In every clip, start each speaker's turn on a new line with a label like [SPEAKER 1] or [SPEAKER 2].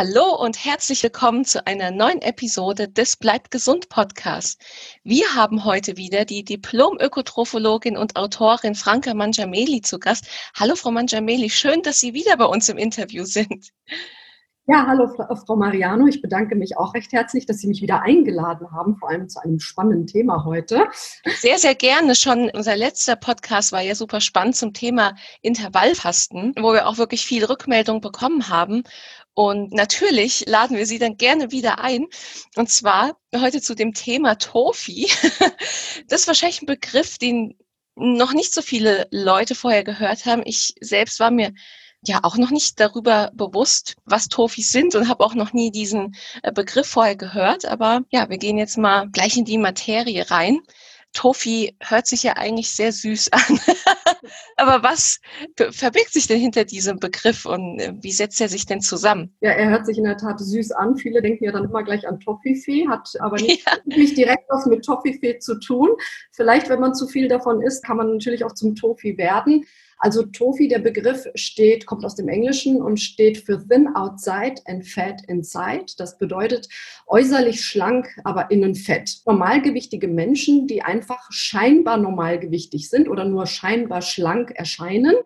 [SPEAKER 1] Hallo und herzlich willkommen zu einer neuen Episode des Bleibt gesund Podcast. Wir haben heute wieder die Diplom-Ökotrophologin und Autorin Franka Mangiameli zu Gast. Hallo Frau Mangiameli, schön, dass Sie wieder bei uns im Interview sind.
[SPEAKER 2] Ja, hallo Frau Mariano. Ich bedanke mich auch recht herzlich, dass Sie mich wieder eingeladen haben, vor allem zu einem spannenden Thema heute.
[SPEAKER 1] Sehr, sehr gerne. Schon unser letzter Podcast war ja super spannend zum Thema Intervallfasten, wo wir auch wirklich viel Rückmeldung bekommen haben. Und natürlich laden wir Sie dann gerne wieder ein. Und zwar heute zu dem Thema Tofi. Das ist wahrscheinlich ein Begriff, den noch nicht so viele Leute vorher gehört haben. Ich selbst war mir ja auch noch nicht darüber bewusst, was Tofis sind und habe auch noch nie diesen äh, Begriff vorher gehört. Aber ja, wir gehen jetzt mal gleich in die Materie rein. Tofi hört sich ja eigentlich sehr süß an. Aber was verbirgt sich denn hinter diesem Begriff und äh, wie setzt er sich denn zusammen?
[SPEAKER 2] Ja, er hört sich in der Tat süß an. Viele denken ja dann immer gleich an Toffifee, hat aber nicht, ja. nicht direkt was mit Toffifee zu tun. Vielleicht, wenn man zu viel davon isst, kann man natürlich auch zum Tofi werden. Also Tofi, der Begriff steht, kommt aus dem Englischen und steht für thin outside and fat inside. Das bedeutet äußerlich schlank, aber innen fett. Normalgewichtige Menschen, die einfach scheinbar normalgewichtig sind oder nur scheinbar schlank erscheinen,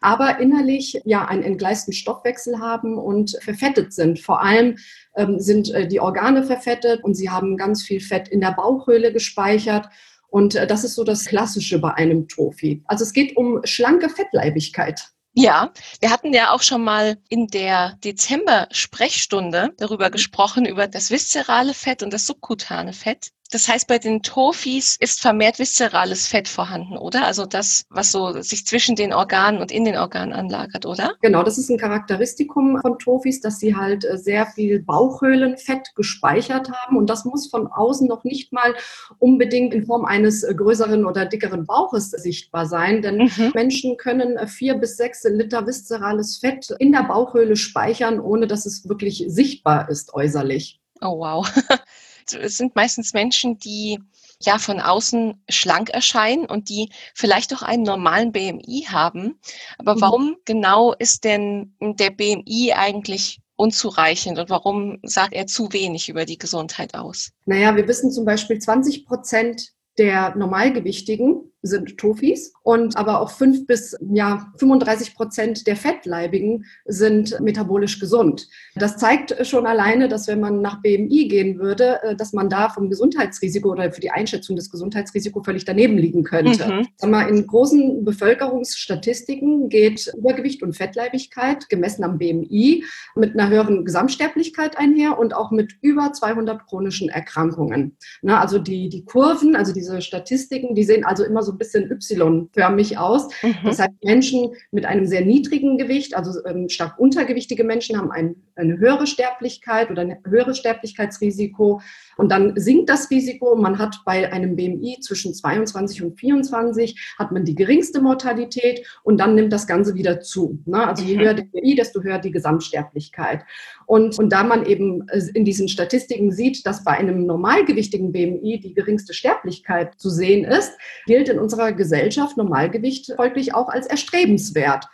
[SPEAKER 2] aber innerlich ja einen entgleisten Stoffwechsel haben und verfettet sind. Vor allem ähm, sind äh, die Organe verfettet und sie haben ganz viel Fett in der Bauchhöhle gespeichert und äh, das ist so das Klassische bei einem Trophy. Also es geht um schlanke Fettleibigkeit.
[SPEAKER 1] Ja, wir hatten ja auch schon mal in der Dezember-Sprechstunde darüber gesprochen, über das viszerale Fett und das subkutane Fett. Das heißt, bei den Tofis ist vermehrt viszerales Fett vorhanden, oder? Also das, was so sich zwischen den Organen und in den Organen anlagert, oder?
[SPEAKER 2] Genau, das ist ein Charakteristikum von Tofis, dass sie halt äh, sehr viel Bauchhöhlenfett gespeichert haben. Und das muss von außen noch nicht mal unbedingt in Form eines äh, größeren oder dickeren Bauches sichtbar sein. Denn mhm. Menschen können äh, vier bis sechs Liter viszerales Fett in der Bauchhöhle speichern, ohne dass es wirklich sichtbar ist äußerlich.
[SPEAKER 1] Oh wow. es sind meistens Menschen, die ja von außen schlank erscheinen und die vielleicht auch einen normalen BMI haben. Aber mhm. warum genau ist denn der BMI eigentlich unzureichend und warum sagt er zu wenig über die Gesundheit aus?
[SPEAKER 2] Naja, wir wissen zum Beispiel 20 Prozent der Normalgewichtigen sind Tofis und aber auch fünf bis ja, 35 Prozent der Fettleibigen sind metabolisch gesund. Das zeigt schon alleine, dass wenn man nach BMI gehen würde, äh, dass man da vom Gesundheitsrisiko oder für die Einschätzung des Gesundheitsrisikos völlig daneben liegen könnte. Mhm. Sag mal, in großen Bevölkerungsstatistiken geht Übergewicht und Fettleibigkeit gemessen am BMI mit einer höheren Gesamtsterblichkeit einher und auch mit über 200 chronischen Erkrankungen. Na, also die, die Kurven, also diese Statistiken, die sehen also immer so ein bisschen Y-förmig aus. Mhm. Das heißt, Menschen mit einem sehr niedrigen Gewicht, also ähm, stark untergewichtige Menschen, haben ein, eine höhere Sterblichkeit oder ein höheres Sterblichkeitsrisiko. Und dann sinkt das Risiko. Man hat bei einem BMI zwischen 22 und 24 hat man die geringste Mortalität und dann nimmt das Ganze wieder zu. Ne? Also je mhm. höher der BMI, desto höher die Gesamtsterblichkeit. Und, und da man eben äh, in diesen Statistiken sieht, dass bei einem normalgewichtigen BMI die geringste Sterblichkeit zu sehen ist, gilt in unserer Gesellschaft Normalgewicht folglich auch als erstrebenswert.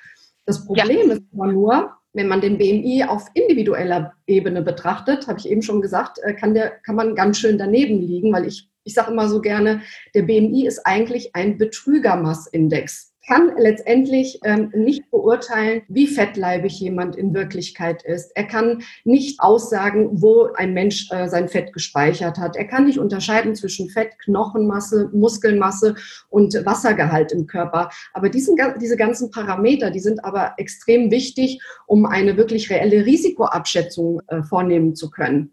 [SPEAKER 2] Das Problem ja. ist aber nur, wenn man den BMI auf individueller Ebene betrachtet, habe ich eben schon gesagt, äh, kann, der, kann man ganz schön daneben liegen, weil ich, ich sage immer so gerne, der BMI ist eigentlich ein Betrügermassindex kann letztendlich ähm, nicht beurteilen, wie fettleibig jemand in Wirklichkeit ist. Er kann nicht aussagen, wo ein Mensch äh, sein Fett gespeichert hat. Er kann nicht unterscheiden zwischen Fett, Knochenmasse, Muskelmasse und Wassergehalt im Körper. Aber diesen, diese ganzen Parameter, die sind aber extrem wichtig, um eine wirklich reelle Risikoabschätzung äh, vornehmen zu können.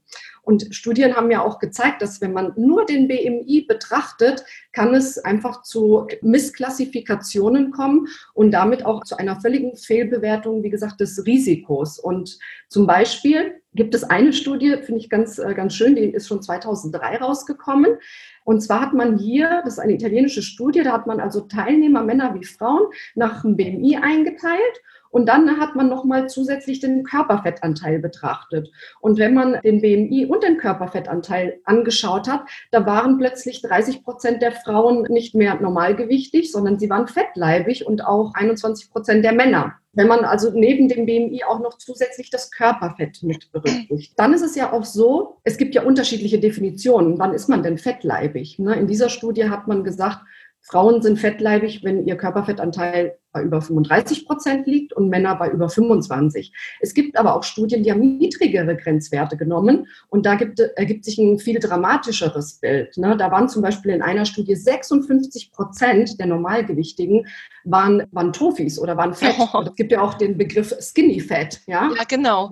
[SPEAKER 2] Und Studien haben ja auch gezeigt, dass wenn man nur den BMI betrachtet, kann es einfach zu Missklassifikationen kommen und damit auch zu einer völligen Fehlbewertung, wie gesagt, des Risikos. Und zum Beispiel gibt es eine Studie, finde ich ganz, äh, ganz schön, die ist schon 2003 rausgekommen. Und zwar hat man hier, das ist eine italienische Studie, da hat man also Teilnehmer, Männer wie Frauen, nach dem BMI eingeteilt und dann hat man nochmal zusätzlich den Körperfettanteil betrachtet. Und wenn man den BMI und den Körperfettanteil angeschaut hat, da waren plötzlich 30 Prozent der Frauen nicht mehr normalgewichtig, sondern sie waren fettleibig und auch 21 Prozent der Männer. Wenn man also neben dem BMI auch noch zusätzlich das Körperfett mit berücksichtigt. Dann ist es ja auch so, es gibt ja unterschiedliche Definitionen. Wann ist man denn fettleibig? Ne? In dieser Studie hat man gesagt, Frauen sind fettleibig, wenn ihr Körperfettanteil bei über 35 Prozent liegt und Männer bei über 25. Es gibt aber auch Studien, die haben niedrigere Grenzwerte genommen und da gibt, ergibt sich ein viel dramatischeres Bild. Ne? Da waren zum Beispiel in einer Studie 56 Prozent der Normalgewichtigen waren, waren Tofis oder waren Fett. Es gibt ja auch den Begriff Skinny Fat. Ja,
[SPEAKER 1] ja genau.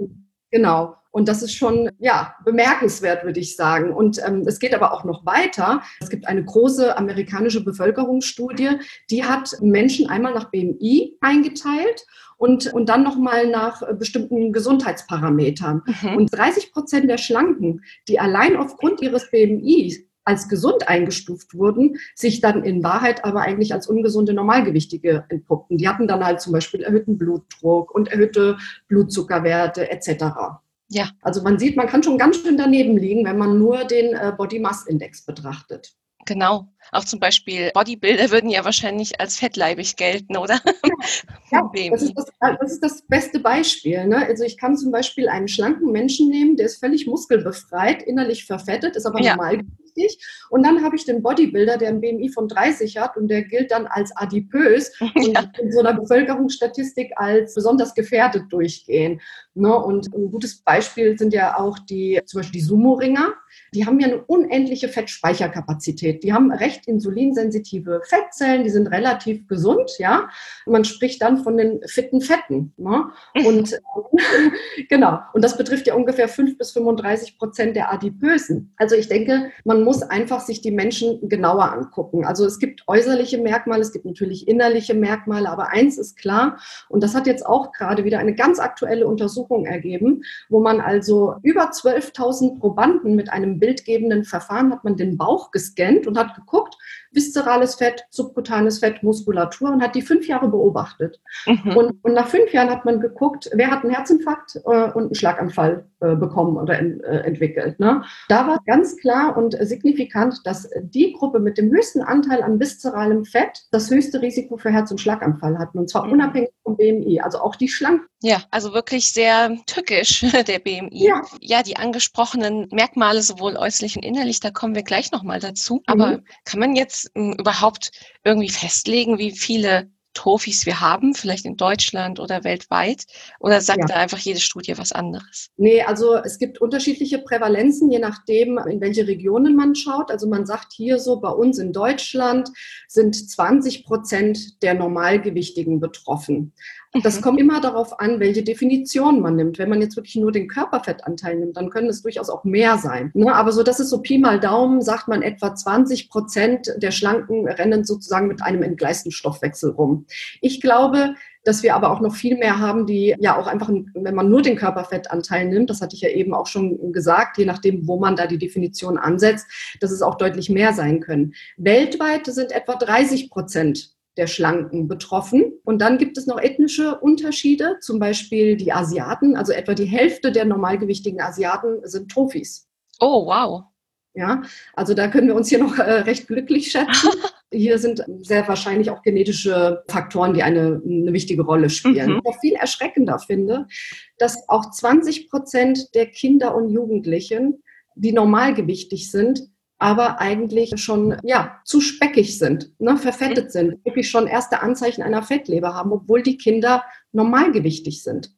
[SPEAKER 2] Genau. Und das ist schon ja, bemerkenswert, würde ich sagen. Und ähm, es geht aber auch noch weiter. Es gibt eine große amerikanische Bevölkerungsstudie, die hat Menschen einmal nach BMI eingeteilt und, und dann nochmal nach äh, bestimmten Gesundheitsparametern. Mhm. Und 30 Prozent der Schlanken, die allein aufgrund ihres BMI als gesund eingestuft wurden, sich dann in Wahrheit aber eigentlich als ungesunde Normalgewichtige entpuppten. Die hatten dann halt zum Beispiel erhöhten Blutdruck und erhöhte Blutzuckerwerte etc. Ja. Also man sieht, man kann schon ganz schön daneben liegen, wenn man nur den äh, Body Mass Index betrachtet.
[SPEAKER 1] Genau. Auch zum Beispiel Bodybuilder würden ja wahrscheinlich als fettleibig gelten, oder?
[SPEAKER 2] Ja, ja das, ist das, das, ist das, beste Beispiel. Ne? Also ich kann zum Beispiel einen schlanken Menschen nehmen, der ist völlig muskelbefreit, innerlich verfettet, ist aber ja. normal wichtig. Und dann habe ich den Bodybuilder, der ein BMI von 30 hat und der gilt dann als adipös ja. und in so einer Bevölkerungsstatistik als besonders gefährdet durchgehen. Ne? Und ein gutes Beispiel sind ja auch die, zum Beispiel die Sumo-Ringer. Die haben ja eine unendliche Fettspeicherkapazität. Die haben recht insulinsensitive Fettzellen, die sind relativ gesund, ja. man spricht dann von den fitten Fetten. Ne? Und äh, genau, und das betrifft ja ungefähr 5 bis 35 Prozent der Adipösen. Also ich denke, man muss einfach sich die Menschen genauer angucken. Also es gibt äußerliche Merkmale, es gibt natürlich innerliche Merkmale, aber eins ist klar, und das hat jetzt auch gerade wieder eine ganz aktuelle Untersuchung ergeben, wo man also über 12.000 Probanden mit einem bildgebenden Verfahren hat man den Bauch gescannt und hat geguckt, viszerales Fett, subkutanes Fett, Muskulatur und hat die fünf Jahre beobachtet. Mhm. Und, und, nach fünf Jahren hat man geguckt, wer hat einen Herzinfarkt äh, und einen Schlaganfall äh, bekommen oder in, äh, entwickelt. Ne? Da war ganz klar und signifikant, dass die Gruppe mit dem höchsten Anteil an viszeralem Fett das höchste Risiko für Herz- und Schlaganfall hatten. Und zwar mhm. unabhängig vom BMI, also auch die Schlanken.
[SPEAKER 1] Ja, also wirklich sehr tückisch, der BMI. Ja. ja, die angesprochenen Merkmale, sowohl äußerlich und innerlich, da kommen wir gleich nochmal dazu. Aber mhm. kann man jetzt hm, überhaupt irgendwie festlegen, wie viele Tofis wir haben, vielleicht in Deutschland oder weltweit? Oder sagt ja. da einfach jede Studie was anderes?
[SPEAKER 2] Nee, also es gibt unterschiedliche Prävalenzen, je nachdem, in welche Regionen man schaut. Also man sagt hier so, bei uns in Deutschland sind 20 Prozent der Normalgewichtigen betroffen. Das mhm. kommt immer darauf an, welche Definition man nimmt. Wenn man jetzt wirklich nur den Körperfettanteil nimmt, dann können es durchaus auch mehr sein. Ne? Aber so, das ist so Pi mal Daumen, sagt man etwa 20 Prozent der Schlanken rennen sozusagen mit einem entgleisten Stoffwechsel rum. Ich glaube, dass wir aber auch noch viel mehr haben, die ja auch einfach, wenn man nur den Körperfettanteil nimmt, das hatte ich ja eben auch schon gesagt, je nachdem, wo man da die Definition ansetzt, dass es auch deutlich mehr sein können. Weltweit sind etwa 30 Prozent der Schlanken betroffen. Und dann gibt es noch ethnische Unterschiede, zum Beispiel die Asiaten, also etwa die Hälfte der normalgewichtigen Asiaten sind Tofis.
[SPEAKER 1] Oh, wow.
[SPEAKER 2] Ja, also da können wir uns hier noch äh, recht glücklich schätzen. Hier sind sehr wahrscheinlich auch genetische Faktoren, die eine, eine wichtige Rolle spielen. Mhm. Was viel erschreckender finde, dass auch 20 Prozent der Kinder und Jugendlichen, die normalgewichtig sind, aber eigentlich schon ja zu speckig sind, ne, verfettet mhm. sind, wirklich schon erste Anzeichen einer Fettleber haben, obwohl die Kinder normalgewichtig sind.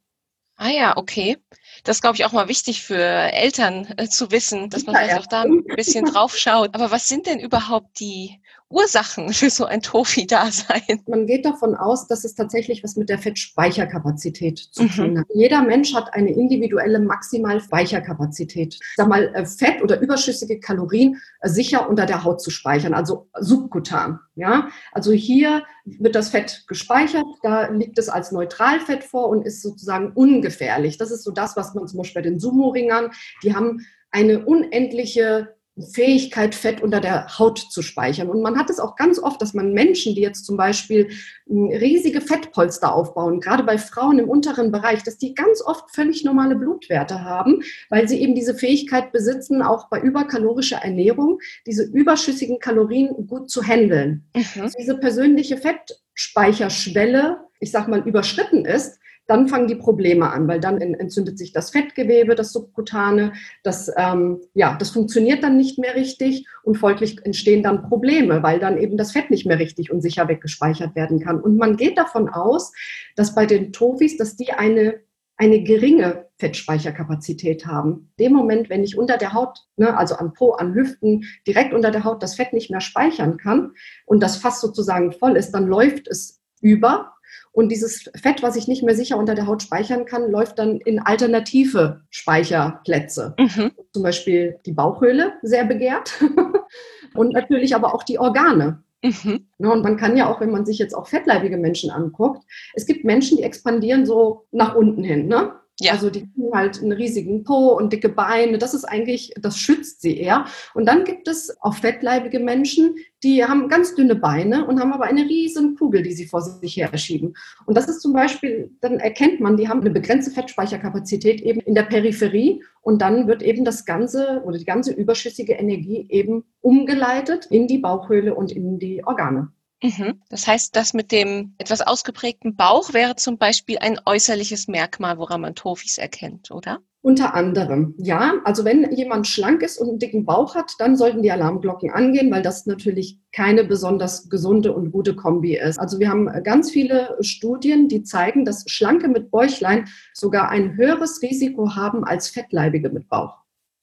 [SPEAKER 1] Ah ja, okay. Das ist, glaube ich, auch mal wichtig für Eltern äh, zu wissen, dass man ja, vielleicht auch da ein bisschen drauf schaut. Aber was sind denn überhaupt die Ursachen für so ein Tofi-Dasein?
[SPEAKER 2] Man geht davon aus, dass es tatsächlich was mit der Fettspeicherkapazität zu mhm. tun hat. Jeder Mensch hat eine individuelle Maximalspeicherkapazität. Sag mal, äh, Fett oder überschüssige Kalorien äh, sicher unter der Haut zu speichern, also subkutan. Ja, also hier wird das Fett gespeichert, da liegt es als Neutralfett vor und ist sozusagen ungefährlich. Das ist so das, was man zum Beispiel bei den Sumo-Ringern, die haben eine unendliche Fähigkeit, Fett unter der Haut zu speichern. Und man hat es auch ganz oft, dass man Menschen, die jetzt zum Beispiel hm, riesige Fettpolster aufbauen, gerade bei Frauen im unteren Bereich, dass die ganz oft völlig normale Blutwerte haben, weil sie eben diese Fähigkeit besitzen, auch bei überkalorischer Ernährung diese überschüssigen Kalorien gut zu handeln. Mhm. Also diese persönliche Fettspeicherschwelle ich sag mal, überschritten ist, dann fangen die Probleme an, weil dann entzündet sich das Fettgewebe, das Subkutane, das, ähm, ja, das funktioniert dann nicht mehr richtig und folglich entstehen dann Probleme, weil dann eben das Fett nicht mehr richtig und sicher weggespeichert werden kann. Und man geht davon aus, dass bei den Tofis, dass die eine eine geringe Fettspeicherkapazität haben. Dem Moment, wenn ich unter der Haut, ne, also an Po, an Hüften, direkt unter der Haut das Fett nicht mehr speichern kann und das Fass sozusagen voll ist, dann läuft es über und dieses Fett, was ich nicht mehr sicher unter der Haut speichern kann, läuft dann in alternative Speicherplätze. Mhm. Zum Beispiel die Bauchhöhle, sehr begehrt. und natürlich aber auch die Organe. Mhm. Ne, und man kann ja auch, wenn man sich jetzt auch fettleibige Menschen anguckt, es gibt Menschen, die expandieren so nach unten hin. Ne? Ja. Also die haben halt einen riesigen Po und dicke Beine. Das ist eigentlich, das schützt sie eher. Und dann gibt es auch fettleibige Menschen, die haben ganz dünne Beine und haben aber eine riesen Kugel, die sie vor sich her schieben. Und das ist zum Beispiel, dann erkennt man, die haben eine begrenzte Fettspeicherkapazität eben in der Peripherie und dann wird eben das ganze oder die ganze überschüssige Energie eben umgeleitet in die Bauchhöhle und in die Organe.
[SPEAKER 1] Mhm. Das heißt, das mit dem etwas ausgeprägten Bauch wäre zum Beispiel ein äußerliches Merkmal, woran man Tofis erkennt, oder?
[SPEAKER 2] Unter anderem, ja. Also wenn jemand schlank ist und einen dicken Bauch hat, dann sollten die Alarmglocken angehen, weil das natürlich keine besonders gesunde und gute Kombi ist. Also wir haben ganz viele Studien, die zeigen, dass Schlanke mit Bäuchlein sogar ein höheres Risiko haben als Fettleibige mit Bauch.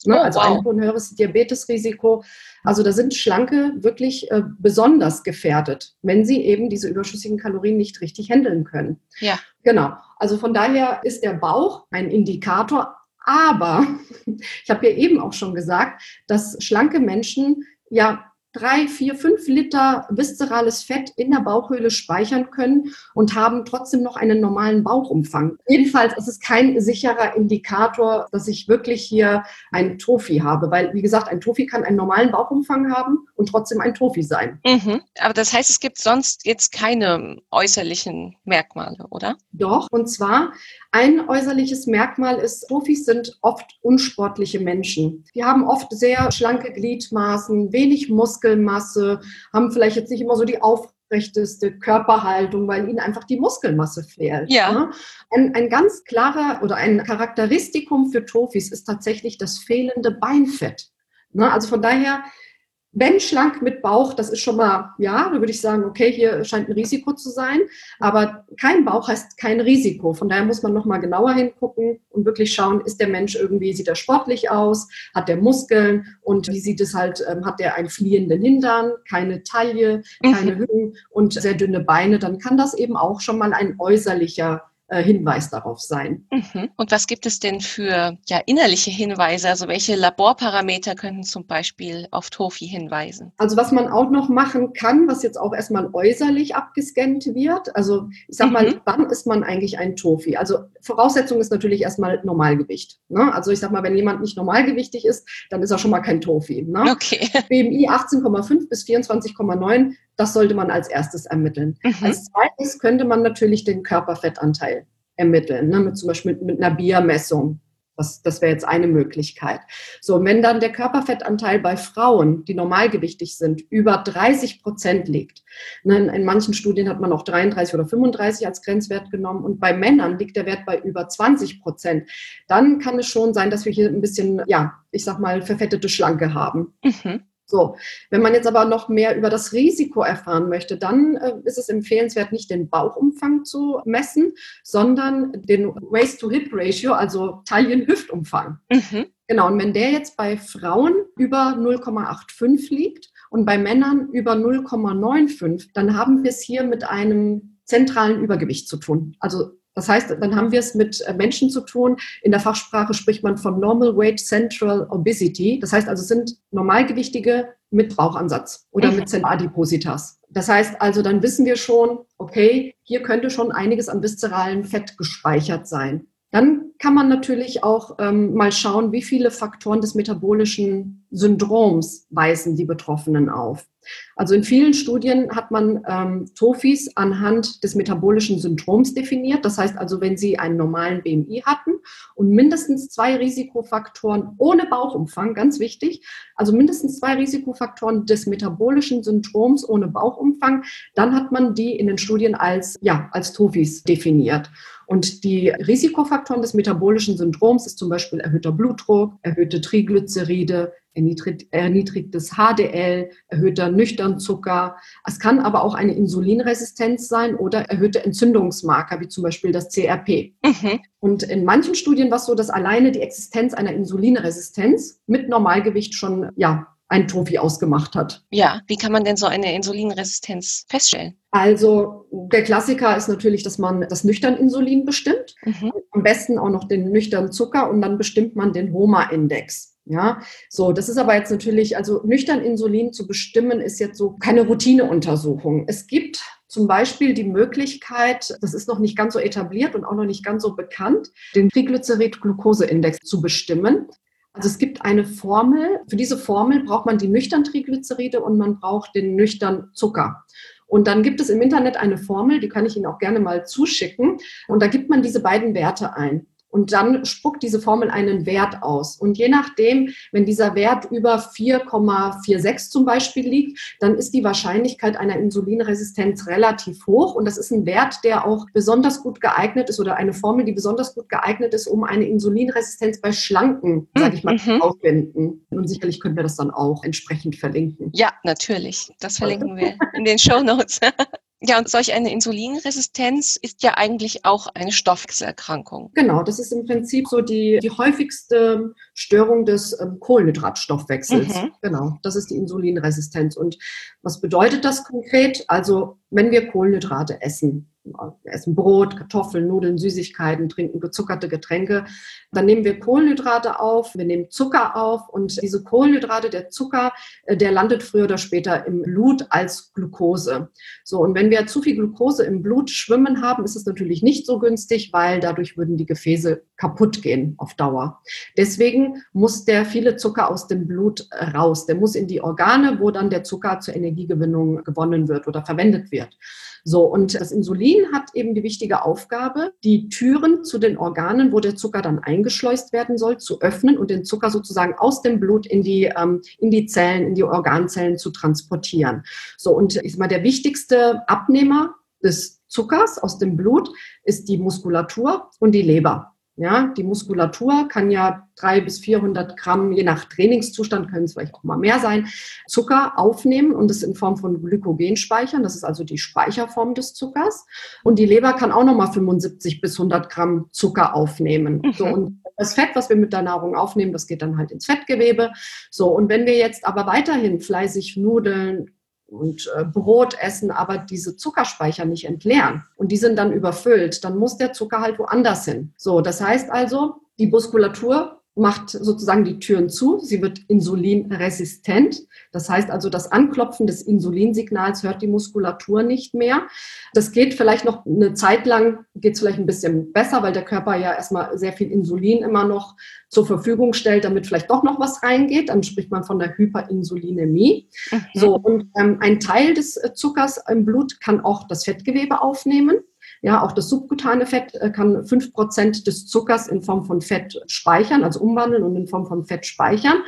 [SPEAKER 2] Ne? Oh, also wow. ein höheres Diabetesrisiko. Also da sind Schlanke wirklich äh, besonders gefährdet, wenn sie eben diese überschüssigen Kalorien nicht richtig handeln können. Ja. Genau. Also von daher ist der Bauch ein Indikator. Aber ich habe ja eben auch schon gesagt, dass schlanke Menschen ja drei, vier, fünf Liter viszerales Fett in der Bauchhöhle speichern können und haben trotzdem noch einen normalen Bauchumfang. Jedenfalls ist es kein sicherer Indikator, dass ich wirklich hier ein Tofi habe, weil, wie gesagt, ein Tofi kann einen normalen Bauchumfang haben und trotzdem ein Tofi sein.
[SPEAKER 1] Mhm. Aber das heißt, es gibt sonst jetzt keine äußerlichen Merkmale, oder?
[SPEAKER 2] Doch, und zwar ein äußerliches Merkmal ist, Profis sind oft unsportliche Menschen. Die haben oft sehr schlanke Gliedmaßen, wenig Muskelmasse, haben vielleicht jetzt nicht immer so die aufrechteste Körperhaltung, weil ihnen einfach die Muskelmasse fehlt. Ja. Ne? Ein, ein ganz klarer oder ein Charakteristikum für Tofis ist tatsächlich das fehlende Beinfett. Ne? Also von daher wenn schlank mit Bauch, das ist schon mal, ja, da würde ich sagen, okay, hier scheint ein Risiko zu sein. Aber kein Bauch heißt kein Risiko. Von daher muss man nochmal genauer hingucken und wirklich schauen, ist der Mensch irgendwie, sieht er sportlich aus, hat der Muskeln und wie sieht es halt, ähm, hat der einen fliehenden Hintern, keine Taille, keine mhm. Hücken und sehr dünne Beine, dann kann das eben auch schon mal ein äußerlicher äh, Hinweis darauf sein.
[SPEAKER 1] Mhm. Und was gibt es denn für ja, innerliche Hinweise? Also welche Laborparameter könnten zum Beispiel auf Tofi hinweisen?
[SPEAKER 2] Also was man auch noch machen kann, was jetzt auch erstmal äußerlich abgescannt wird. Also ich sag mal, mhm. wann ist man eigentlich ein Tofi? Also Voraussetzung ist natürlich erstmal Normalgewicht. Ne? Also ich sag mal, wenn jemand nicht normalgewichtig ist, dann ist er schon mal kein Tofi. Ne? Okay. BMI 18,5 bis 24,9 das sollte man als erstes ermitteln. Mhm. Als zweites könnte man natürlich den Körperfettanteil ermitteln, ne, mit, zum Beispiel mit, mit einer Biermessung. Das, das wäre jetzt eine Möglichkeit. So, wenn dann der Körperfettanteil bei Frauen, die normalgewichtig sind, über 30 Prozent liegt, ne, in, in, manchen Studien hat man auch 33 oder 35 als Grenzwert genommen und bei Männern liegt der Wert bei über 20 Prozent, dann kann es schon sein, dass wir hier ein bisschen, ja, ich sag mal, verfettete Schlanke haben. Mhm. So, wenn man jetzt aber noch mehr über das Risiko erfahren möchte, dann äh, ist es empfehlenswert, nicht den Bauchumfang zu messen, sondern den Waist-to-Hip-Ratio, also Taillen-Hüftumfang. Mhm. Genau, und wenn der jetzt bei Frauen über 0,85 liegt und bei Männern über 0,95, dann haben wir es hier mit einem zentralen Übergewicht zu tun. Also das heißt, dann haben wir es mit äh, Menschen zu tun. In der Fachsprache spricht man von Normal Weight Central Obesity. Das heißt also, es sind Normalgewichtige mit Bauchansatz oder mit Adipositas. Das heißt also, dann wissen wir schon, okay, hier könnte schon einiges an viszeralen Fett gespeichert sein. Dann kann man natürlich auch ähm, mal schauen, wie viele Faktoren des metabolischen Syndroms weisen die Betroffenen auf. Also in vielen Studien hat man ähm, Tofis anhand des metabolischen Syndroms definiert. Das heißt also, wenn sie einen normalen BMI hatten und mindestens zwei Risikofaktoren ohne Bauchumfang, ganz wichtig, also mindestens zwei Risikofaktoren des metabolischen Syndroms ohne Bauchumfang, dann hat man die in den Studien als, ja, als Tofis definiert. Und die Risikofaktoren des metabolischen Syndroms ist zum Beispiel erhöhter Blutdruck, erhöhte Triglyceride, erniedrigtes HDL, erhöhter Nüchternzucker. Es kann aber auch eine Insulinresistenz sein oder erhöhte Entzündungsmarker, wie zum Beispiel das CRP. Mhm. Und in manchen Studien war es so, dass alleine die Existenz einer Insulinresistenz mit Normalgewicht schon ja, ein Trophy ausgemacht hat.
[SPEAKER 1] Ja, wie kann man denn so eine Insulinresistenz feststellen?
[SPEAKER 2] Also der Klassiker ist natürlich, dass man das nüchtern Insulin bestimmt, mhm. am besten auch noch den nüchternen Zucker und dann bestimmt man den HOMA-Index. Ja, so, das ist aber jetzt natürlich, also nüchtern Insulin zu bestimmen, ist jetzt so keine Routineuntersuchung. Es gibt zum Beispiel die Möglichkeit, das ist noch nicht ganz so etabliert und auch noch nicht ganz so bekannt, den Triglycerid-Glucose-Index zu bestimmen. Also es gibt eine Formel. Für diese Formel braucht man die nüchtern Triglyceride und man braucht den nüchtern Zucker. Und dann gibt es im Internet eine Formel, die kann ich Ihnen auch gerne mal zuschicken. Und da gibt man diese beiden Werte ein. Und dann spuckt diese Formel einen Wert aus. Und je nachdem, wenn dieser Wert über 4,46 zum Beispiel liegt, dann ist die Wahrscheinlichkeit einer Insulinresistenz relativ hoch. Und das ist ein Wert, der auch besonders gut geeignet ist oder eine Formel, die besonders gut geeignet ist, um eine Insulinresistenz bei Schlanken, sage ich mal, mhm. zu aufwenden. Und sicherlich können wir das dann auch entsprechend verlinken.
[SPEAKER 1] Ja, natürlich. Das verlinken wir in den Show Notes. Ja, und solch eine Insulinresistenz ist ja eigentlich auch eine Stoffwechselerkrankung.
[SPEAKER 2] Genau, das ist im Prinzip so die, die häufigste Störung des ähm, Kohlenhydratstoffwechsels. Mhm. Genau, das ist die Insulinresistenz. Und was bedeutet das konkret? Also, wenn wir Kohlenhydrate essen, wir essen Brot, Kartoffeln, Nudeln, Süßigkeiten, trinken gezuckerte Getränke. Dann nehmen wir Kohlenhydrate auf, wir nehmen Zucker auf und diese Kohlenhydrate, der Zucker, äh, der landet früher oder später im Blut als Glucose. So, und wenn wir zu viel Glucose im Blut schwimmen haben, ist es natürlich nicht so günstig, weil dadurch würden die Gefäße kaputt gehen auf Dauer. Deswegen muss der viele Zucker aus dem Blut raus. Der muss in die Organe, wo dann der Zucker zur Energiegewinnung gewonnen wird oder verwendet wird. So, und das Insulin hat eben die wichtige Aufgabe, die Türen zu den Organen, wo der Zucker dann eingeschleust werden soll, zu öffnen und den Zucker sozusagen aus dem Blut in die, ähm, in die Zellen, in die Organzellen zu transportieren. So, und ich sag mal, der wichtigste Abnehmer des Zuckers aus dem Blut ist die Muskulatur und die Leber. Ja, die Muskulatur kann ja drei bis 400 Gramm, je nach Trainingszustand können es vielleicht auch mal mehr sein, Zucker aufnehmen und es in Form von Glykogen speichern. Das ist also die Speicherform des Zuckers. Und die Leber kann auch nochmal 75 bis 100 Gramm Zucker aufnehmen. Mhm. So, und das Fett, was wir mit der Nahrung aufnehmen, das geht dann halt ins Fettgewebe. So, und wenn wir jetzt aber weiterhin fleißig Nudeln, und äh, Brot essen, aber diese Zuckerspeicher nicht entleeren und die sind dann überfüllt, dann muss der Zucker halt woanders hin. So, das heißt also, die Muskulatur macht sozusagen die Türen zu. Sie wird insulinresistent. Das heißt also, das Anklopfen des Insulinsignals hört die Muskulatur nicht mehr. Das geht vielleicht noch eine Zeit lang, geht es vielleicht ein bisschen besser, weil der Körper ja erstmal sehr viel Insulin immer noch zur Verfügung stellt, damit vielleicht doch noch was reingeht. Dann spricht man von der Hyperinsulinämie. Mhm. So, und ähm, ein Teil des Zuckers im Blut kann auch das Fettgewebe aufnehmen. Ja, auch das subkutane Fett äh, kann fünf Prozent des Zuckers in Form von Fett speichern, also umwandeln und in Form von Fett speichern.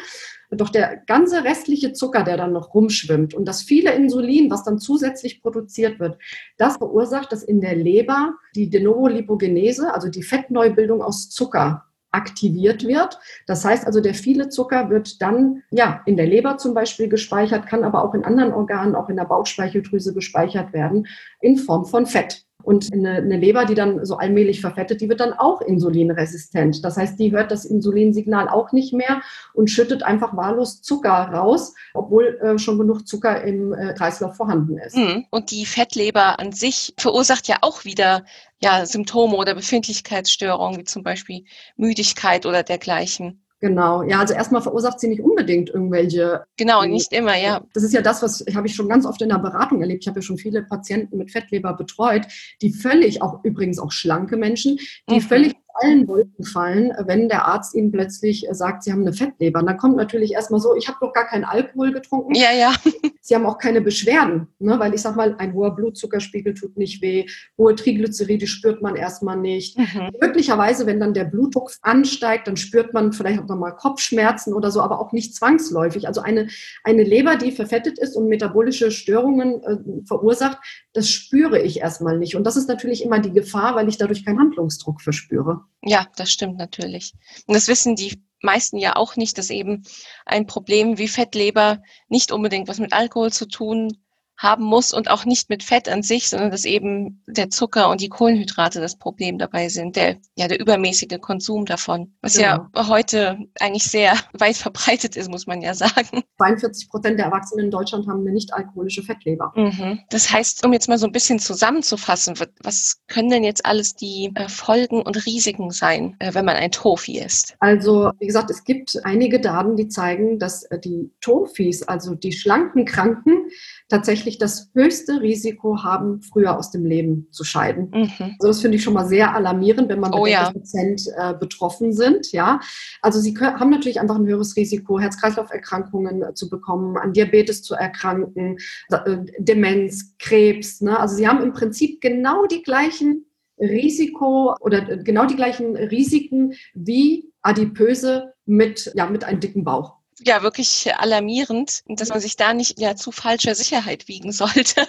[SPEAKER 2] Doch der ganze restliche Zucker, der dann noch rumschwimmt und das viele Insulin, was dann zusätzlich produziert wird, das verursacht, dass in der Leber die De novo Lipogenese, also die Fettneubildung aus Zucker, aktiviert wird. Das heißt also, der viele Zucker wird dann ja in der Leber zum Beispiel gespeichert, kann aber auch in anderen Organen, auch in der Bauchspeicheldrüse gespeichert werden in Form von Fett. Und eine, eine, Leber, die dann so allmählich verfettet, die wird dann auch insulinresistent. Das heißt, die hört das Insulinsignal auch nicht mehr und schüttet einfach wahllos Zucker raus, obwohl äh, schon genug Zucker im äh, Kreislauf vorhanden ist.
[SPEAKER 1] Mhm. Und die Fettleber an sich verursacht ja auch wieder ja, Symptome oder Befindlichkeitsstörungen, wie zum Beispiel Müdigkeit oder dergleichen.
[SPEAKER 2] Genau, ja, also erstmal verursacht sie nicht unbedingt irgendwelche.
[SPEAKER 1] Genau, nicht immer, ja.
[SPEAKER 2] Das ist ja das, was habe ich schon ganz oft in der Beratung erlebt. Ich habe ja schon viele Patienten mit Fettleber betreut, die völlig, auch übrigens auch schlanke Menschen, die mhm. völlig allen Wolken fallen, wenn der Arzt Ihnen plötzlich sagt, Sie haben eine Fettleber. Und dann kommt natürlich erstmal so, ich habe doch gar keinen Alkohol getrunken.
[SPEAKER 1] Ja, ja.
[SPEAKER 2] Sie haben auch keine Beschwerden, ne? weil ich sage mal, ein hoher Blutzuckerspiegel tut nicht weh, hohe Triglyceride spürt man erstmal nicht. Mhm. Möglicherweise, wenn dann der Blutdruck ansteigt, dann spürt man vielleicht auch nochmal Kopfschmerzen oder so, aber auch nicht zwangsläufig. Also eine, eine Leber, die verfettet ist und metabolische Störungen äh, verursacht, das spüre ich erstmal nicht. Und das ist natürlich immer die Gefahr, weil ich dadurch keinen Handlungsdruck verspüre.
[SPEAKER 1] Ja, das stimmt natürlich. Und das wissen die meisten ja auch nicht, dass eben ein Problem wie Fettleber nicht unbedingt was mit Alkohol zu tun haben muss und auch nicht mit Fett an sich, sondern dass eben der Zucker und die Kohlenhydrate das Problem dabei sind, der, ja, der übermäßige Konsum davon, was genau. ja heute eigentlich sehr weit verbreitet ist, muss man ja sagen.
[SPEAKER 2] 42 Prozent der Erwachsenen in Deutschland haben eine nicht alkoholische Fettleber.
[SPEAKER 1] Mhm. Das heißt, um jetzt mal so ein bisschen zusammenzufassen, was können denn jetzt alles die äh, Folgen und Risiken sein, äh, wenn man ein Tofi isst?
[SPEAKER 2] Also, wie gesagt, es gibt einige Daten, die zeigen, dass äh, die Tofis, also die schlanken Kranken, tatsächlich das höchste Risiko haben, früher aus dem Leben zu scheiden. Mhm. Also das finde ich schon mal sehr alarmierend, wenn man oh, ja. Prozent äh, betroffen sind. Ja, also sie können, haben natürlich einfach ein höheres Risiko, Herz-Kreislauf-Erkrankungen äh, zu bekommen, an Diabetes zu erkranken, äh, Demenz, Krebs. Ne? Also sie haben im Prinzip genau die gleichen Risiko oder äh, genau die gleichen Risiken wie Adipöse mit, ja, mit einem dicken Bauch
[SPEAKER 1] ja wirklich alarmierend, dass man sich da nicht ja zu falscher Sicherheit wiegen sollte.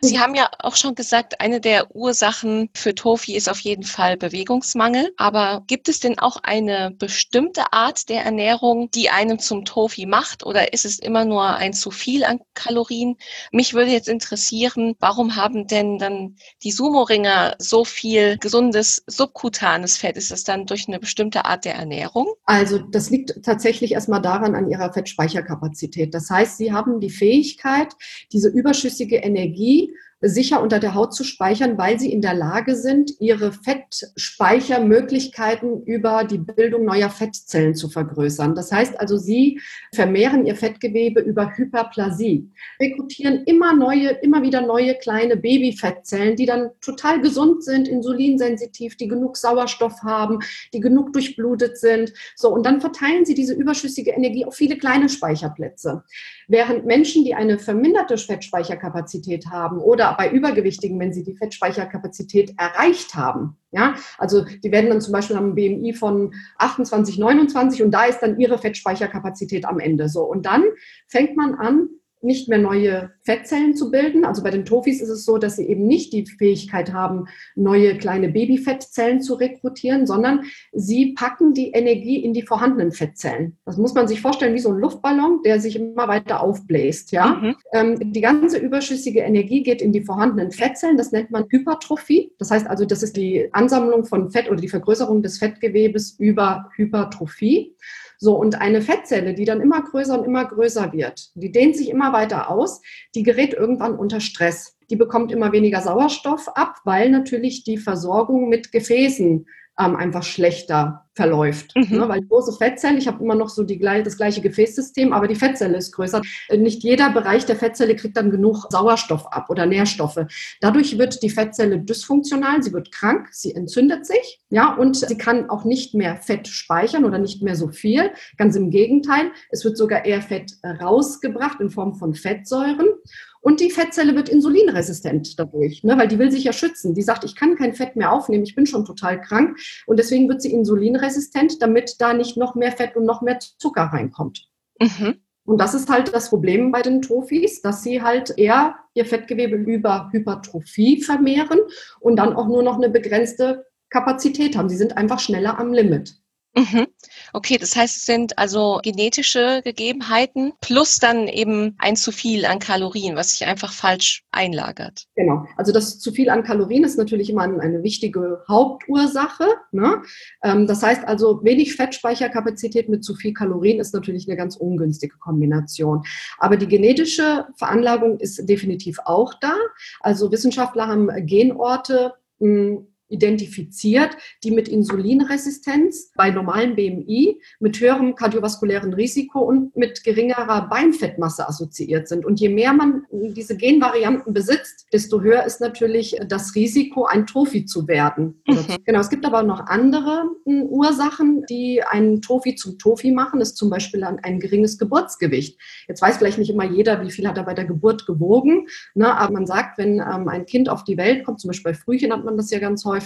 [SPEAKER 1] Sie haben ja auch schon gesagt, eine der Ursachen für Tofi ist auf jeden Fall Bewegungsmangel. Aber gibt es denn auch eine bestimmte Art der Ernährung, die einen zum Tofi macht? Oder ist es immer nur ein zu viel an Kalorien? Mich würde jetzt interessieren, warum haben denn dann die Sumo-Ringer so viel gesundes subkutanes Fett? Ist das dann durch eine bestimmte Art der Ernährung?
[SPEAKER 2] Also das liegt tatsächlich erstmal daran an ihrer Fettspeicherkapazität. Das heißt, sie haben die Fähigkeit, diese überschüssige Energie sicher unter der Haut zu speichern, weil sie in der Lage sind, ihre Fettspeichermöglichkeiten über die Bildung neuer Fettzellen zu vergrößern. Das heißt also, sie vermehren ihr Fettgewebe über Hyperplasie, rekrutieren immer neue, immer wieder neue kleine Babyfettzellen, die dann total gesund sind, insulinsensitiv, die genug Sauerstoff haben, die genug durchblutet sind. So, und dann verteilen sie diese überschüssige Energie auf viele kleine Speicherplätze. Während Menschen, die eine verminderte Fettspeicherkapazität haben oder bei Übergewichtigen, wenn sie die Fettspeicherkapazität erreicht haben. Ja, also die werden dann zum Beispiel am BMI von 28, 29 und da ist dann ihre Fettspeicherkapazität am Ende so. Und dann fängt man an, nicht mehr neue Fettzellen zu bilden. Also bei den Tofis ist es so, dass sie eben nicht die Fähigkeit haben, neue kleine Babyfettzellen zu rekrutieren, sondern sie packen die Energie in die vorhandenen Fettzellen. Das muss man sich vorstellen wie so ein Luftballon, der sich immer weiter aufbläst. Ja? Mhm. Ähm, die ganze überschüssige Energie geht in die vorhandenen Fettzellen. Das nennt man Hypertrophie. Das heißt also, das ist die Ansammlung von Fett oder die Vergrößerung des Fettgewebes über Hypertrophie. So, und eine Fettzelle, die dann immer größer und immer größer wird, die dehnt sich immer weiter aus, die gerät irgendwann unter Stress. Die bekommt immer weniger Sauerstoff ab, weil natürlich die Versorgung mit Gefäßen ähm, einfach schlechter verläuft. Mhm. Ne? Weil große Fettzelle, ich habe immer noch so die, das gleiche Gefäßsystem, aber die Fettzelle ist größer. Nicht jeder Bereich der Fettzelle kriegt dann genug Sauerstoff ab oder Nährstoffe. Dadurch wird die Fettzelle dysfunktional, sie wird krank, sie entzündet sich, ja, und sie kann auch nicht mehr Fett speichern oder nicht mehr so viel. Ganz im Gegenteil, es wird sogar eher Fett rausgebracht in Form von Fettsäuren. Und die Fettzelle wird insulinresistent dadurch, ne, weil die will sich ja schützen. Die sagt, ich kann kein Fett mehr aufnehmen, ich bin schon total krank. Und deswegen wird sie insulinresistent, damit da nicht noch mehr Fett und noch mehr Zucker reinkommt. Mhm. Und das ist halt das Problem bei den Trophies, dass sie halt eher ihr Fettgewebe über Hypertrophie vermehren und dann auch nur noch eine begrenzte Kapazität haben. Sie sind einfach schneller am Limit.
[SPEAKER 1] Mhm. Okay, das heißt, es sind also genetische Gegebenheiten plus dann eben ein zu viel an Kalorien, was sich einfach falsch einlagert.
[SPEAKER 2] Genau. Also das zu viel an Kalorien ist natürlich immer eine wichtige Hauptursache. Ne? Ähm, das heißt also, wenig Fettspeicherkapazität mit zu viel Kalorien ist natürlich eine ganz ungünstige Kombination. Aber die genetische Veranlagung ist definitiv auch da. Also Wissenschaftler haben Genorte hm, identifiziert, die mit Insulinresistenz bei normalem BMI, mit höherem kardiovaskulären Risiko und mit geringerer Beinfettmasse assoziiert sind. Und je mehr man diese Genvarianten besitzt, desto höher ist natürlich das Risiko, ein Trophy zu werden. Mhm. Genau, es gibt aber noch andere hm, Ursachen, die einen Trophy zum Trophy machen, ist zum Beispiel ein geringes Geburtsgewicht. Jetzt weiß vielleicht nicht immer jeder, wie viel hat er bei der Geburt gewogen, ne? aber man sagt, wenn ähm, ein Kind auf die Welt kommt, zum Beispiel bei Frühchen hat man das ja ganz häufig,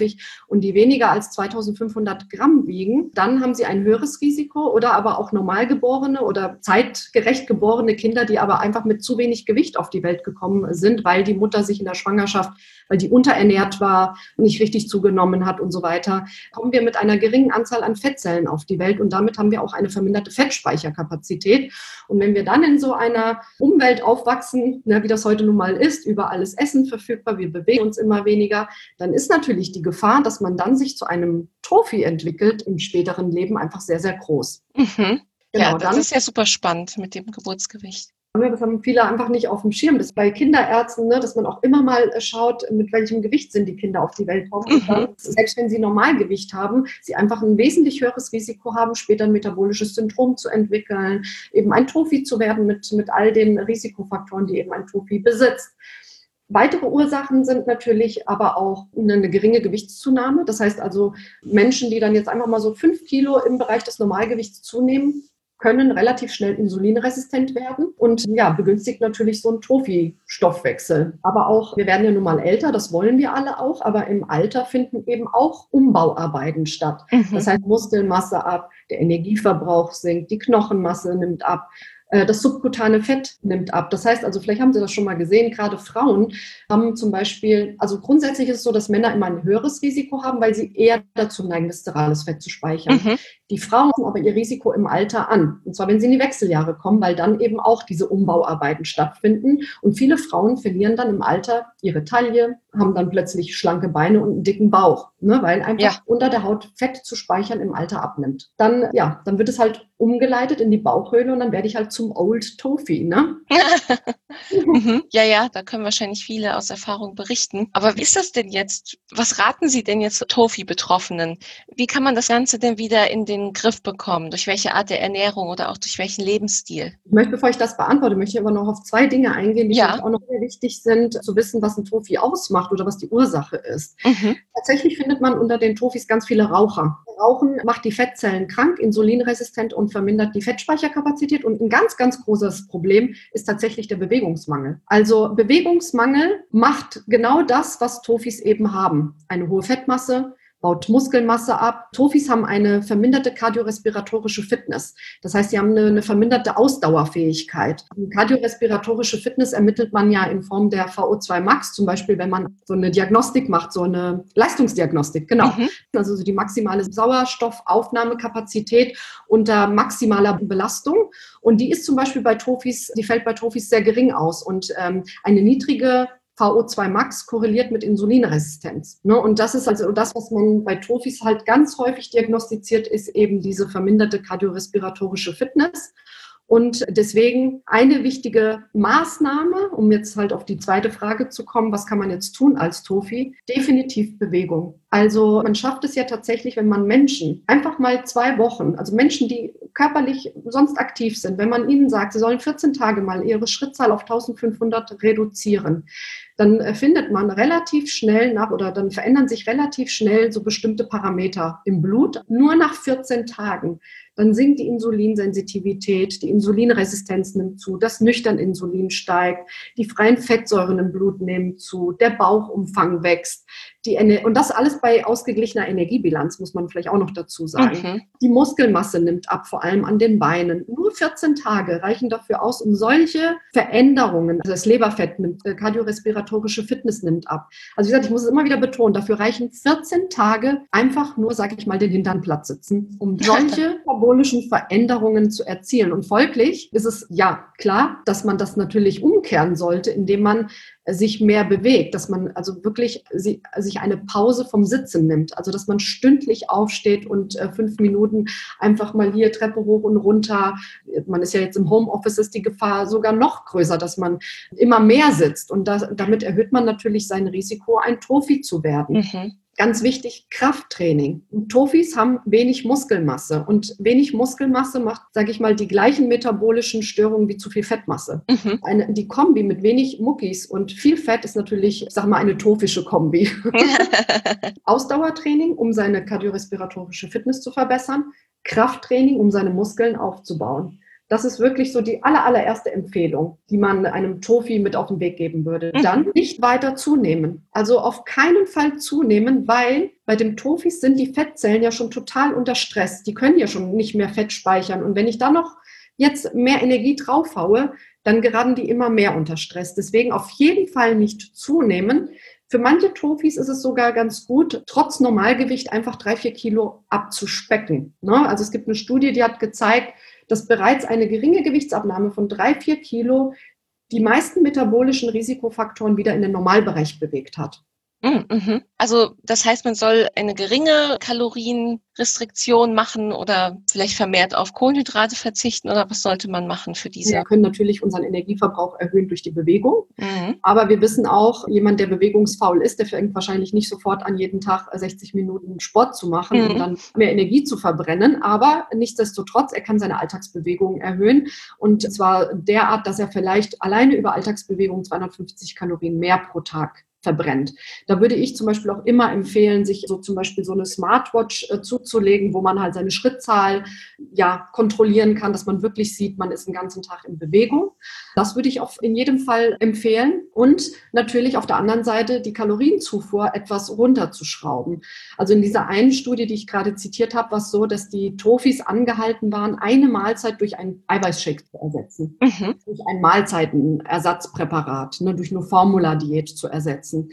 [SPEAKER 2] und die weniger als 2500 Gramm wiegen, dann haben sie ein höheres Risiko oder aber auch normalgeborene oder zeitgerecht geborene Kinder, die aber einfach mit zu wenig Gewicht auf die Welt gekommen sind, weil die Mutter sich in der Schwangerschaft, weil die unterernährt war, nicht richtig zugenommen hat und so weiter, kommen wir mit einer geringen Anzahl an Fettzellen auf die Welt und damit haben wir auch eine verminderte Fettspeicherkapazität. Und wenn wir dann in so einer Umwelt aufwachsen, ne, wie das heute nun mal ist, überall ist Essen verfügbar, wir bewegen uns immer weniger, dann ist natürlich die Gefahr, dass man dann sich zu einem Trophy entwickelt im späteren Leben einfach sehr, sehr groß.
[SPEAKER 1] Mhm. Genau, ja, das dann, ist ja super spannend mit dem Geburtsgewicht.
[SPEAKER 2] Das haben viele einfach nicht auf dem Schirm. Das ist bei Kinderärzten, ne, dass man auch immer mal äh, schaut, mit welchem Gewicht sind die Kinder auf die Welt kommen. Mhm. Dann, selbst wenn sie Normalgewicht haben, sie einfach ein wesentlich höheres Risiko haben, später ein metabolisches Syndrom zu entwickeln, eben ein Trophy zu werden mit, mit all den Risikofaktoren, die eben ein Trophy besitzt. Weitere Ursachen sind natürlich aber auch eine geringe Gewichtszunahme. Das heißt also Menschen, die dann jetzt einfach mal so fünf Kilo im Bereich des Normalgewichts zunehmen, können relativ schnell insulinresistent werden und ja, begünstigt natürlich so ein Trophy-Stoffwechsel. Aber auch, wir werden ja nun mal älter, das wollen wir alle auch, aber im Alter finden eben auch Umbauarbeiten statt. Mhm. Das heißt, Muskelmasse ab, der Energieverbrauch sinkt, die Knochenmasse nimmt ab. Äh, das subkutane Fett nimmt ab. Das heißt also, vielleicht haben Sie das schon mal gesehen, gerade Frauen haben zum Beispiel, also grundsätzlich ist es so, dass Männer immer ein höheres Risiko haben, weil sie eher dazu neigen, viszerales Fett zu speichern. Mhm. Die Frauen aber ihr Risiko im Alter an. Und zwar, wenn sie in die Wechseljahre kommen, weil dann eben auch diese Umbauarbeiten stattfinden. Und viele Frauen verlieren dann im Alter ihre Taille, haben dann plötzlich schlanke Beine und einen dicken Bauch, ne, weil einfach ja. unter der Haut Fett zu speichern im Alter abnimmt. Dann, ja, dann wird es halt umgeleitet in die Bauchhöhle und dann werde ich halt zum Old Tofi, ne?
[SPEAKER 1] mhm. Ja, ja, da können wahrscheinlich viele aus Erfahrung berichten. Aber wie ist das denn jetzt? Was raten Sie denn jetzt Tofi-Betroffenen? Wie kann man das Ganze denn wieder in den Griff bekommen? Durch welche Art der Ernährung oder auch durch welchen Lebensstil?
[SPEAKER 2] Ich möchte, bevor ich das beantworte, möchte ich aber noch auf zwei Dinge eingehen, die ja. auch noch sehr wichtig sind, zu wissen, was ein Tofi ausmacht oder was die Ursache ist. Mhm. Tatsächlich findet man unter den Tofis ganz viele Raucher. Rauchen macht die Fettzellen krank, insulinresistent und vermindert die Fettspeicherkapazität. Und ein ganz, ganz großes Problem ist tatsächlich der Bewegungsmangel. Also Bewegungsmangel macht genau das, was Tofis eben haben. Eine hohe Fettmasse, baut Muskelmasse ab. Tofis haben eine verminderte kardiorespiratorische Fitness. Das heißt, sie haben eine, eine verminderte Ausdauerfähigkeit. Die kardiorespiratorische Fitness ermittelt man ja in Form der VO2 Max, zum Beispiel, wenn man so eine Diagnostik macht, so eine Leistungsdiagnostik, genau. Mhm. Also so die maximale Sauerstoffaufnahmekapazität unter maximaler Belastung. Und die ist zum Beispiel bei Tofis, die fällt bei Tofis sehr gering aus. Und ähm, eine niedrige VO2 Max korreliert mit Insulinresistenz. Ne? Und das ist also das, was man bei Trophys halt ganz häufig diagnostiziert, ist eben diese verminderte kardiorespiratorische Fitness. Und deswegen eine wichtige Maßnahme, um jetzt halt auf die zweite Frage zu kommen, was kann man jetzt tun als Tofi? Definitiv Bewegung. Also man schafft es ja tatsächlich, wenn man Menschen einfach mal zwei Wochen, also Menschen, die körperlich sonst aktiv sind, wenn man ihnen sagt, sie sollen 14 Tage mal ihre Schrittzahl auf 1500 reduzieren, dann äh, findet man relativ schnell nach oder dann verändern sich relativ schnell so bestimmte Parameter im Blut. Nur nach 14 Tagen dann sinkt die Insulinsensitivität, die Insulinresistenz nimmt zu, das Nüchterninsulin steigt, die freien Fettsäuren im Blut nehmen zu, der Bauchumfang wächst. Die, und das alles bei ausgeglichener Energiebilanz, muss man vielleicht auch noch dazu sagen. Mhm. Die Muskelmasse nimmt ab, vor allem an den Beinen. Nur 14 Tage reichen dafür aus, um solche Veränderungen, also das Leberfett nimmt, äh, kardiorespiratorische Fitness nimmt ab. Also wie gesagt, ich muss es immer wieder betonen, dafür reichen 14 Tage einfach nur, sage ich mal, den Hintern platt sitzen, um solche metabolischen Veränderungen zu erzielen. Und folglich ist es ja klar, dass man das natürlich umkehren sollte, indem man sich mehr bewegt, dass man also wirklich sich eine Pause vom Sitzen nimmt, also dass man stündlich aufsteht und äh, fünf Minuten einfach mal hier Treppe hoch und runter. Man ist ja jetzt im Homeoffice, ist die Gefahr sogar noch größer, dass man immer mehr sitzt und das, damit erhöht man natürlich sein Risiko, ein Trophy zu werden. Mhm. Ganz wichtig, Krafttraining. Tofis haben wenig Muskelmasse und wenig Muskelmasse macht, sage ich mal, die gleichen metabolischen Störungen wie zu viel Fettmasse. Mhm. Eine, die Kombi mit wenig Muckis und viel Fett ist natürlich, sag mal, eine tofische Kombi. Ausdauertraining, um seine kardiorespiratorische Fitness zu verbessern. Krafttraining, um seine Muskeln aufzubauen. Das ist wirklich so die aller, allererste Empfehlung, die man einem Tofi mit auf den Weg geben würde. Mhm. Dann nicht weiter zunehmen. Also auf keinen Fall zunehmen, weil bei dem Tofis sind die Fettzellen ja schon total unter Stress. Die können ja schon nicht mehr Fett speichern. Und wenn ich da noch jetzt mehr Energie draufhaue, dann geraten die immer mehr unter Stress. Deswegen auf jeden Fall nicht zunehmen. Für manche Tofis ist es sogar ganz gut, trotz Normalgewicht einfach drei, vier Kilo abzuspecken. Ne? Also es gibt eine Studie, die hat gezeigt, dass bereits eine geringe Gewichtsabnahme von drei, vier Kilo die meisten metabolischen Risikofaktoren wieder in den Normalbereich bewegt hat.
[SPEAKER 1] Mm, mhm. Also das heißt, man soll eine geringe Kalorienrestriktion machen oder vielleicht vermehrt auf Kohlenhydrate verzichten oder was sollte man machen für diese?
[SPEAKER 2] Wir können natürlich unseren Energieverbrauch erhöhen durch die Bewegung, mhm. aber wir wissen auch, jemand, der bewegungsfaul ist, der fängt wahrscheinlich nicht sofort an, jeden Tag 60 Minuten Sport zu machen mhm. und dann mehr Energie zu verbrennen, aber nichtsdestotrotz, er kann seine Alltagsbewegung erhöhen und zwar derart, dass er vielleicht alleine über Alltagsbewegung 250 Kalorien mehr pro Tag verbrennt. Da würde ich zum Beispiel auch immer empfehlen, sich so zum Beispiel so eine Smartwatch äh, zuzulegen, wo man halt seine Schrittzahl ja kontrollieren kann, dass man wirklich sieht, man ist den ganzen Tag in Bewegung. Das würde ich auch in jedem Fall empfehlen und natürlich auf der anderen Seite die Kalorienzufuhr etwas runterzuschrauben. Also in dieser einen Studie, die ich gerade zitiert habe, war es so, dass die Tofis angehalten waren, eine Mahlzeit durch einen Eiweißshake zu ersetzen, mhm. durch ein Mahlzeitenersatzpräparat, ne, durch eine Formula-Diät zu ersetzen setzen.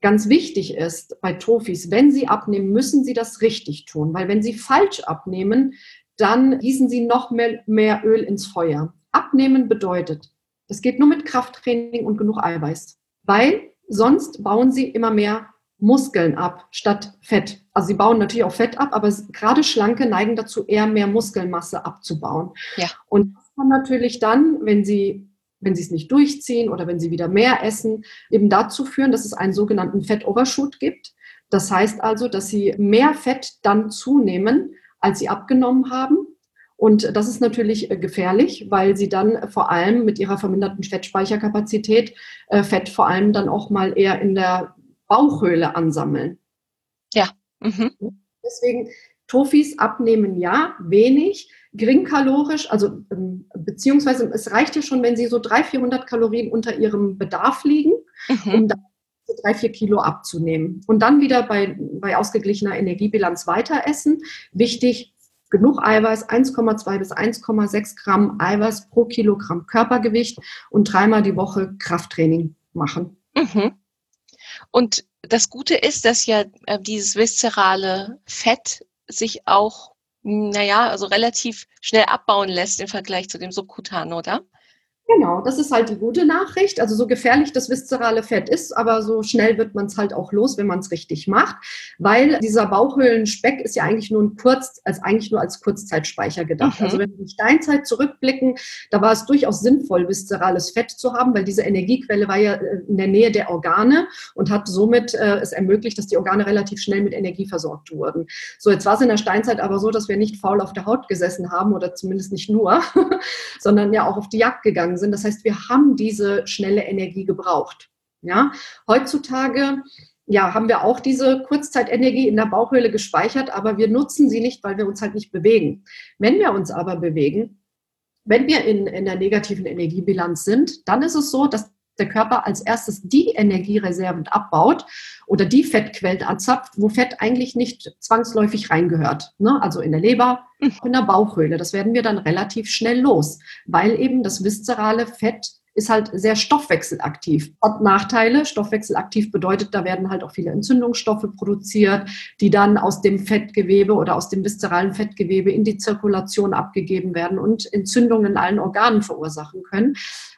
[SPEAKER 2] Ganz wichtig ist bei Tofis, wenn Sie abnehmen, müssen Sie das richtig tun, weil wenn Sie falsch abnehmen, dann gießen Sie noch mehr, mehr Öl ins Feuer. Abnehmen bedeutet, es geht nur mit Krafttraining und genug Eiweiß, weil sonst bauen Sie immer mehr Muskeln ab statt Fett. Also sie bauen natürlich auch Fett ab, aber gerade Schlanke neigen dazu, eher mehr Muskelmasse abzubauen. Ja. Und das kann natürlich dann, wenn sie wenn sie es nicht durchziehen oder wenn sie wieder mehr essen, eben dazu führen, dass es einen sogenannten Fettovershoot gibt. Das heißt also, dass sie mehr Fett dann zunehmen, als sie abgenommen haben. Und das ist natürlich äh, gefährlich, weil sie dann vor allem mit ihrer verminderten Fettspeicherkapazität äh, Fett vor allem dann auch mal eher in der Bauchhöhle ansammeln.
[SPEAKER 1] Ja. Mhm.
[SPEAKER 2] Deswegen Tofis abnehmen ja, wenig, geringkalorisch, also ähm, beziehungsweise es reicht ja schon, wenn sie so 300, 400 Kalorien unter ihrem Bedarf liegen, mhm. um dann drei, vier Kilo abzunehmen. Und dann wieder bei, bei ausgeglichener Energiebilanz weiter essen. Wichtig, genug Eiweiß, 1,2 bis 1,6 Gramm Eiweiß pro Kilogramm Körpergewicht und dreimal die Woche Krafttraining machen. Mhm.
[SPEAKER 1] Und das Gute ist, dass ja äh, dieses viszerale Fett sich auch, naja, also relativ schnell abbauen lässt im Vergleich zu dem Subkutan, oder?
[SPEAKER 2] Genau, das ist halt die gute Nachricht. Also so gefährlich das viszerale Fett ist, aber so schnell wird man es halt auch los, wenn man es richtig macht, weil dieser Bauchhöhlenspeck ist ja eigentlich nur ein kurz, als eigentlich nur als Kurzzeitspeicher gedacht. Mhm. Also wenn wir in die Steinzeit zurückblicken, da war es durchaus sinnvoll, viszerales Fett zu haben, weil diese Energiequelle war ja äh, in der Nähe der Organe und hat somit äh, es ermöglicht, dass die Organe relativ schnell mit Energie versorgt wurden. So, jetzt war es in der Steinzeit aber so, dass wir nicht faul auf der Haut gesessen haben oder zumindest nicht nur, sondern ja auch auf die Jagd gegangen sind sind. Das heißt, wir haben diese schnelle Energie gebraucht. Ja, heutzutage ja, haben wir auch diese Kurzzeitenergie in der Bauchhöhle gespeichert, aber wir nutzen sie nicht, weil wir uns halt nicht bewegen. Wenn wir uns aber bewegen, wenn wir in, in der negativen Energiebilanz sind, dann ist es so, dass der Körper als erstes die Energiereserven abbaut oder die Fettquellen anzapft, wo Fett eigentlich nicht zwangsläufig reingehört. Ne? Also in der Leber, mhm. in der Bauchhöhle. Das werden wir dann relativ schnell los, weil eben das viszerale Fett ist halt sehr stoffwechselaktiv. Hat Nachteile. Stoffwechselaktiv bedeutet, da werden halt auch viele Entzündungsstoffe produziert, die dann aus dem Fettgewebe oder aus dem viszeralen Fettgewebe in die Zirkulation abgegeben werden und Entzündungen in allen Organen verursachen können.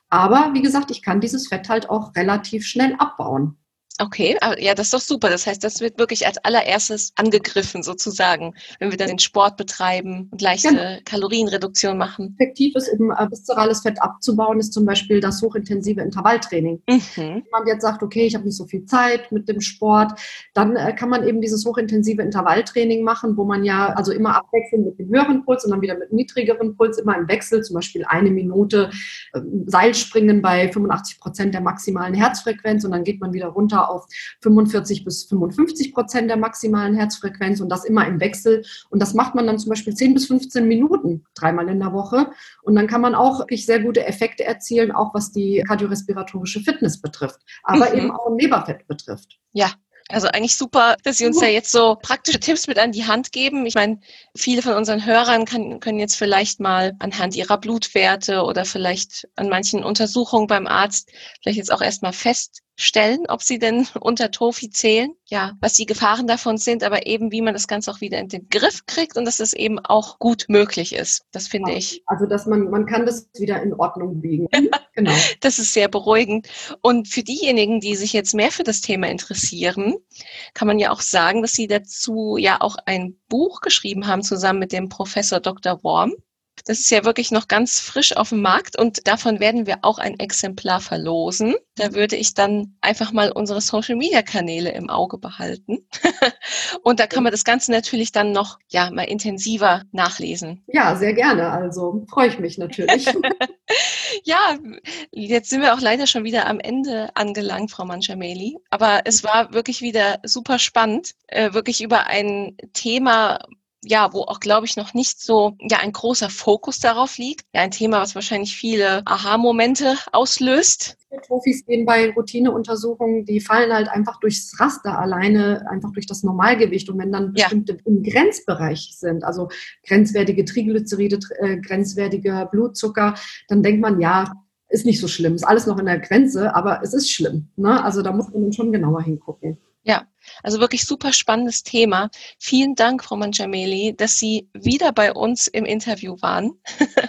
[SPEAKER 2] Aber wie gesagt, ich kann dieses Fett halt auch relativ schnell abbauen.
[SPEAKER 1] Okay, ja, das ist doch super. Das heißt, das wird wirklich als allererstes angegriffen sozusagen, wenn wir dann den Sport betreiben und leichte genau. Kalorienreduktion machen.
[SPEAKER 2] Effektiv ist, äh, viszerales Fett abzubauen, ist zum Beispiel das hochintensive Intervalltraining. Mhm. Wenn man jetzt sagt, okay, ich habe nicht so viel Zeit mit dem Sport, dann äh, kann man eben dieses hochintensive Intervalltraining machen, wo man ja also immer abwechselnd mit dem höheren Puls und dann wieder mit dem niedrigeren Puls immer im Wechsel, zum Beispiel eine Minute äh, Seilspringen bei 85 Prozent der maximalen Herzfrequenz und dann geht man wieder runter auf 45 bis 55 Prozent der maximalen Herzfrequenz und das immer im Wechsel. Und das macht man dann zum Beispiel 10 bis 15 Minuten dreimal in der Woche. Und dann kann man auch wirklich sehr gute Effekte erzielen, auch was die kardiorespiratorische Fitness betrifft, aber mhm. eben auch Leberfett betrifft.
[SPEAKER 1] Ja, also eigentlich super, dass Sie uns ja jetzt so praktische Tipps mit an die Hand geben. Ich meine, viele von unseren Hörern kann, können jetzt vielleicht mal anhand ihrer Blutwerte oder vielleicht an manchen Untersuchungen beim Arzt vielleicht jetzt auch erstmal fest stellen, ob sie denn unter Tofi zählen, ja, was die Gefahren davon sind, aber eben wie man das Ganze auch wieder in den Griff kriegt und dass es eben auch gut möglich ist. Das finde ja, ich.
[SPEAKER 2] Also, dass man, man kann das wieder in Ordnung biegen.
[SPEAKER 1] genau. Das ist sehr beruhigend. Und für diejenigen, die sich jetzt mehr für das Thema interessieren, kann man ja auch sagen, dass sie dazu ja auch ein Buch geschrieben haben, zusammen mit dem Professor Dr. Worm. Das ist ja wirklich noch ganz frisch auf dem Markt und davon werden wir auch ein Exemplar verlosen. Da würde ich dann einfach mal unsere Social Media Kanäle im Auge behalten. und da kann man das Ganze natürlich dann noch, ja, mal intensiver nachlesen.
[SPEAKER 2] Ja, sehr gerne. Also freue ich mich natürlich.
[SPEAKER 1] ja, jetzt sind wir auch leider schon wieder am Ende angelangt, Frau Manchameli. Aber es war wirklich wieder super spannend, äh, wirklich über ein Thema ja, wo auch, glaube ich, noch nicht so ja ein großer Fokus darauf liegt. Ja, ein Thema, was wahrscheinlich viele Aha-Momente auslöst.
[SPEAKER 2] Profis gehen bei Routineuntersuchungen, die fallen halt einfach durchs Raster alleine, einfach durch das Normalgewicht. Und wenn dann bestimmte ja. im Grenzbereich sind, also grenzwertige Triglyceride, äh, grenzwertiger Blutzucker, dann denkt man, ja, ist nicht so schlimm, ist alles noch in der Grenze, aber es ist schlimm. Ne? Also da muss man dann schon genauer hingucken.
[SPEAKER 1] Ja, also wirklich super spannendes Thema. Vielen Dank, Frau Manchameli, dass Sie wieder bei uns im Interview waren.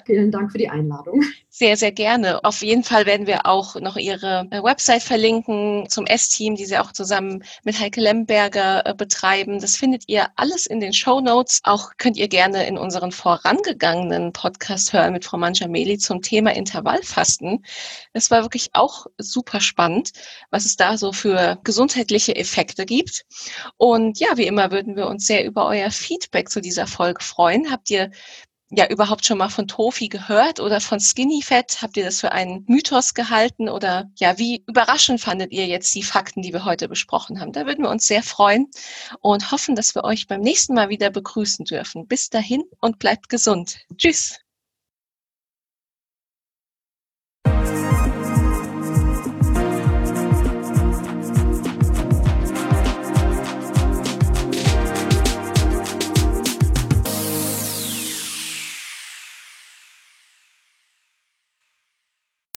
[SPEAKER 2] Vielen Dank für die Einladung.
[SPEAKER 1] Sehr, sehr gerne. Auf jeden Fall werden wir auch noch Ihre äh, Website verlinken zum S-Team, die Sie auch zusammen mit Heike Lemberger äh, betreiben. Das findet ihr alles in den Show Notes. Auch könnt ihr gerne in unseren vorangegangenen Podcast hören mit Frau Manchameli zum Thema Intervallfasten. Es war wirklich auch super spannend, was es da so für gesundheitliche Effekte gibt. Und ja, wie immer würden wir uns sehr über euer Feedback zu dieser Folge freuen. Habt ihr ja überhaupt schon mal von Tofi gehört oder von Skinny Fat? Habt ihr das für einen Mythos gehalten oder ja, wie überraschend fandet ihr jetzt die Fakten, die wir heute besprochen haben? Da würden wir uns sehr freuen und hoffen, dass wir euch beim nächsten Mal wieder begrüßen dürfen. Bis dahin und bleibt gesund. Tschüss.